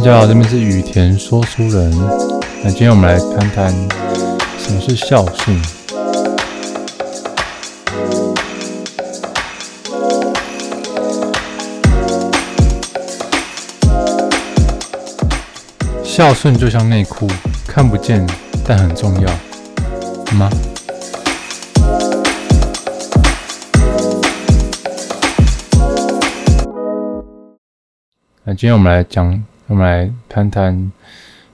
大家好，这边是羽田说书人。那今天我们来谈谈什么是孝顺。孝顺就像内裤，看不见但很重要吗？那今天我们来讲，我们来谈谈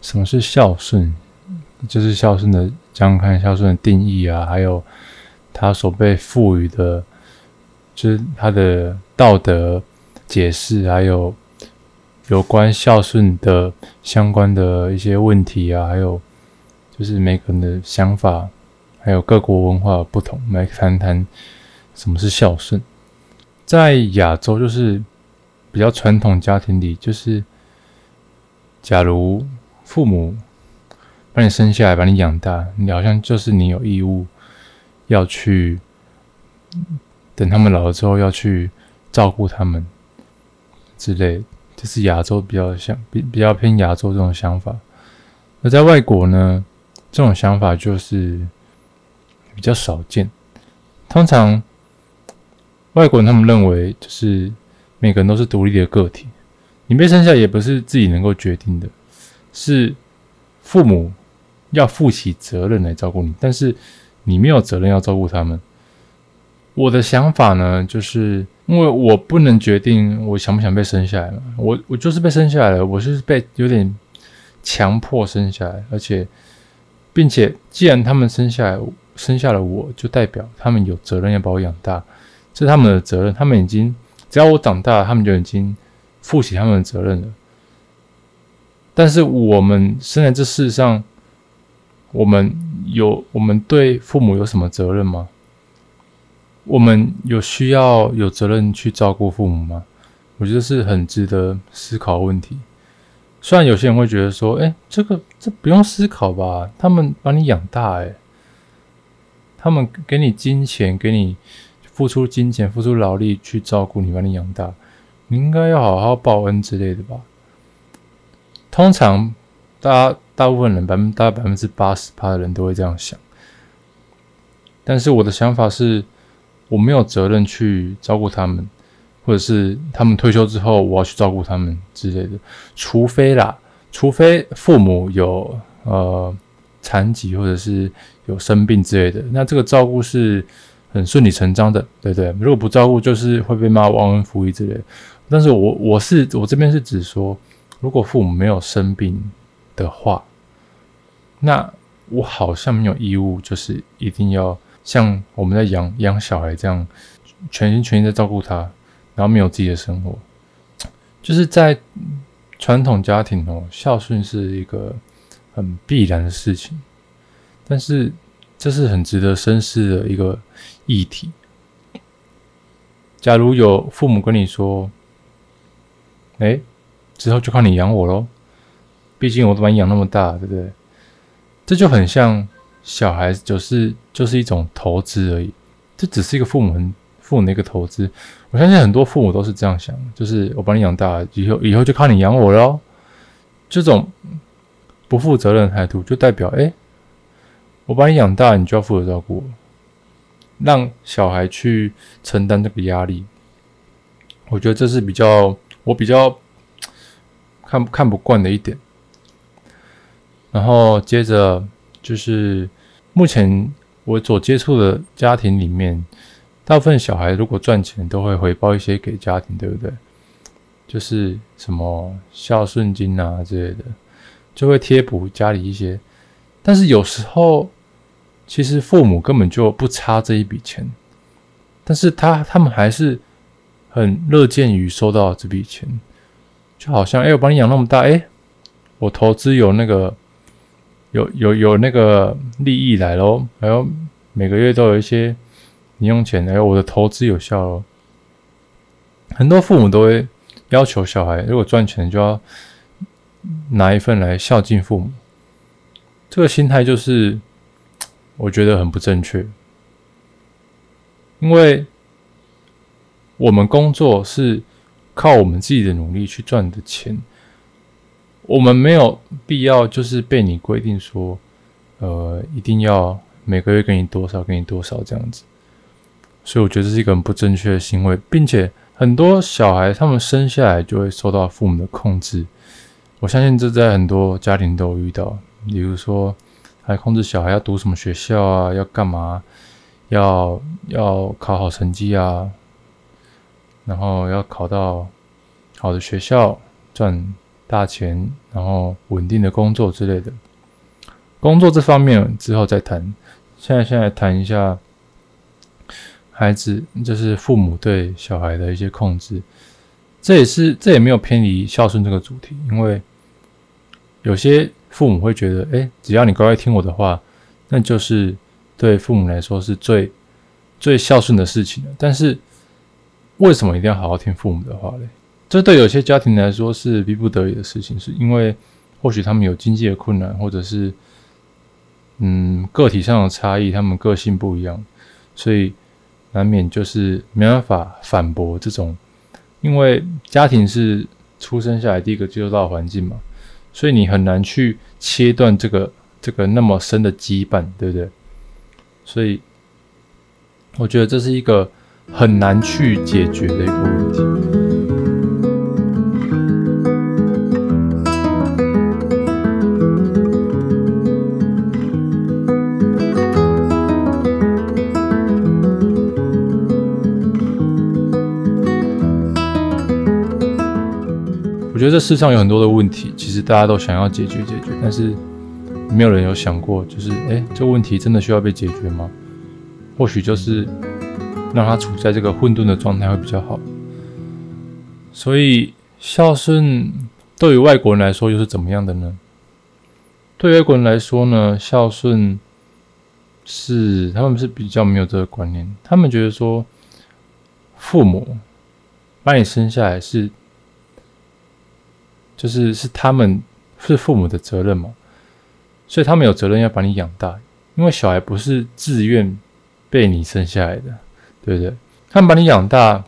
什么是孝顺，就是孝顺的，讲看孝顺的定义啊，还有他所被赋予的，就是他的道德解释，还有有关孝顺的相关的一些问题啊，还有就是每个人的想法，还有各国文化不同，我们来谈谈什么是孝顺，在亚洲就是。比较传统家庭里，就是假如父母把你生下来，把你养大，你好像就是你有义务要去等他们老了之后要去照顾他们之类，就是亚洲比较像比比较偏亚洲这种想法。而在外国呢，这种想法就是比较少见。通常外国人他们认为就是。每个人都是独立的个体，你被生下也不是自己能够决定的，是父母要负起责任来照顾你，但是你没有责任要照顾他们。我的想法呢，就是因为我不能决定我想不想被生下来嘛，我我就是被生下来了，我是被有点强迫生下来，而且并且既然他们生下来生下了我，就代表他们有责任要把我养大，这是他们的责任，他们已经。只要我长大，他们就已经负起他们的责任了。但是我们生在这世上，我们有我们对父母有什么责任吗？我们有需要有责任去照顾父母吗？我觉得是很值得思考问题。虽然有些人会觉得说：“哎，这个这不用思考吧？他们把你养大，哎，他们给你金钱，给你。”付出金钱、付出劳力去照顾你，把你养大，你应该要好好报恩之类的吧？通常，大大部分人百分大概百分之八十趴的人都会这样想。但是我的想法是，我没有责任去照顾他们，或者是他们退休之后我要去照顾他们之类的。除非啦，除非父母有呃残疾或者是有生病之类的，那这个照顾是。很顺理成章的，对不对？如果不照顾，就是会被骂忘恩负义之类。但是我我是我这边是指说，如果父母没有生病的话，那我好像没有义务，就是一定要像我们在养养小孩这样，全心全意的照顾他，然后没有自己的生活。就是在传统家庭哦，孝顺是一个很必然的事情，但是。这是很值得深思的一个议题。假如有父母跟你说：“哎，之后就靠你养我喽，毕竟我都把你养那么大，对不对？”这就很像小孩子，就是就是一种投资而已。这只是一个父母很父母的一个投资。我相信很多父母都是这样想，就是我把你养大，以后以后就靠你养我喽。这种不负责任的态度，就代表哎。我把你养大，你就要负责照顾，让小孩去承担这个压力。我觉得这是比较我比较看看不惯的一点。然后接着就是目前我所接触的家庭里面，大部分小孩如果赚钱都会回报一些给家庭，对不对？就是什么孝顺金啊之类的，就会贴补家里一些。但是有时候。其实父母根本就不差这一笔钱，但是他他们还是很乐见于收到这笔钱，就好像哎，我把你养那么大，哎，我投资有那个有有有那个利益来喽，还有每个月都有一些零用钱，哎，我的投资有效喽。很多父母都会要求小孩，如果赚钱就要拿一份来孝敬父母，这个心态就是。我觉得很不正确，因为我们工作是靠我们自己的努力去赚的钱，我们没有必要就是被你规定说，呃，一定要每个月给你多少，给你多少这样子。所以我觉得这是一个很不正确的行为，并且很多小孩他们生下来就会受到父母的控制。我相信这在很多家庭都有遇到，比如说还控制小孩要读什么学校啊，要干嘛，要要考好成绩啊，然后要考到好的学校，赚大钱，然后稳定的工作之类的。工作这方面之后再谈，现在先来谈一下。孩子就是父母对小孩的一些控制，这也是这也没有偏离孝顺这个主题，因为有些父母会觉得，哎，只要你乖乖听我的话，那就是对父母来说是最最孝顺的事情了。但是为什么一定要好好听父母的话嘞？这对有些家庭来说是逼不得已的事情，是因为或许他们有经济的困难，或者是嗯个体上的差异，他们个性不一样，所以。难免就是没办法反驳这种，因为家庭是出生下来第一个接触到环境嘛，所以你很难去切断这个这个那么深的羁绊，对不对？所以我觉得这是一个很难去解决的一个问题。我觉得这世上有很多的问题，其实大家都想要解决解决，但是没有人有想过，就是哎，这问题真的需要被解决吗？或许就是让他处在这个混沌的状态会比较好。所以孝顺对于外国人来说又是怎么样的呢？对外国人来说呢，孝顺是他们是比较没有这个观念，他们觉得说父母把你生下来是。就是是他们是父母的责任嘛，所以他们有责任要把你养大，因为小孩不是自愿被你生下来的，对不对？他们把你养大，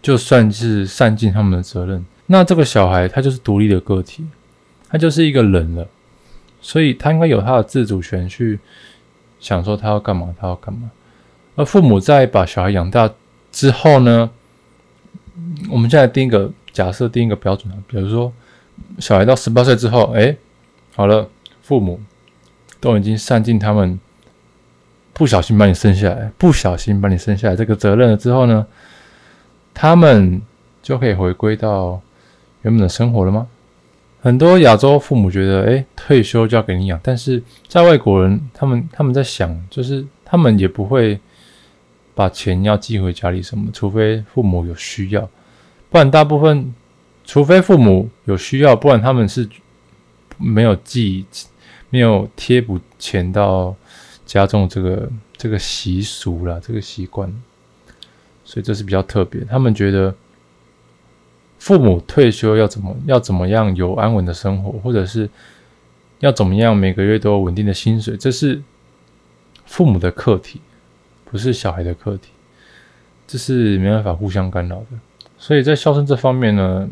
就算是善尽他们的责任。那这个小孩他就是独立的个体，他就是一个人了，所以他应该有他的自主权去想说他要干嘛，他要干嘛。而父母在把小孩养大之后呢，我们现在定一个。假设定一个标准啊，比如说小孩到十八岁之后，哎，好了，父母都已经善尽他们不小心把你生下来，不小心把你生下来这个责任了之后呢，他们就可以回归到原本的生活了吗？很多亚洲父母觉得，哎，退休就要给你养，但是在外国人，他们他们在想，就是他们也不会把钱要寄回家里什么，除非父母有需要。不然，大部分，除非父母有需要，不然他们是没有寄、没有贴补钱到加重这个这个习俗了，这个习惯。所以这是比较特别。他们觉得父母退休要怎么要怎么样有安稳的生活，或者是要怎么样每个月都有稳定的薪水，这是父母的课题，不是小孩的课题。这是没办法互相干扰的。所以在孝顺这方面呢，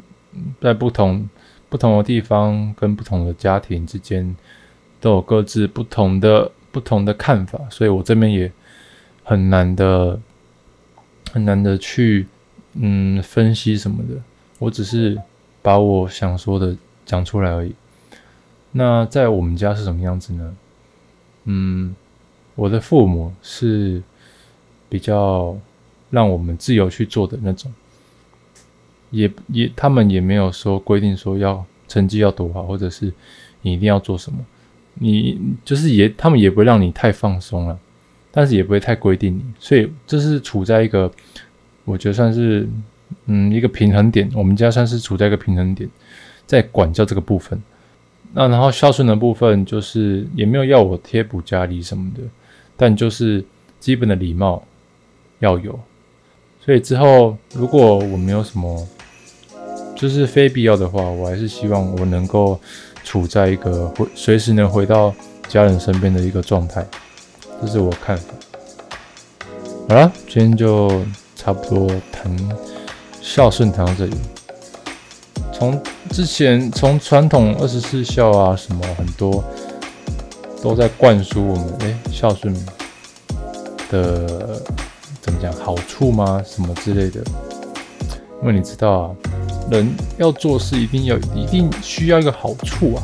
在不同不同的地方跟不同的家庭之间，都有各自不同的不同的看法。所以我这边也很难的很难的去嗯分析什么的，我只是把我想说的讲出来而已。那在我们家是什么样子呢？嗯，我的父母是比较让我们自由去做的那种。也也，他们也没有说规定说要成绩要多好，或者是你一定要做什么，你就是也，他们也不会让你太放松了，但是也不会太规定你，所以这是处在一个，我觉得算是嗯一个平衡点。我们家算是处在一个平衡点，在管教这个部分。那然后孝顺的部分，就是也没有要我贴补家里什么的，但就是基本的礼貌要有。所以之后如果我没有什么。就是非必要的话，我还是希望我能够处在一个回随时能回到家人身边的一个状态，这是我看法。好了，今天就差不多谈孝顺谈到这里。从之前从传统二十四孝啊，什么很多都在灌输我们，哎，孝顺的怎么讲好处吗？什么之类的？因为你知道啊，人要做事一定要一定需要一个好处啊。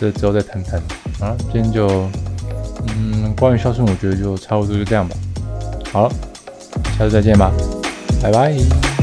这之后再谈谈啊。今天就嗯，关于孝顺，我觉得就差不多就这样吧。好了，下次再见吧，拜拜。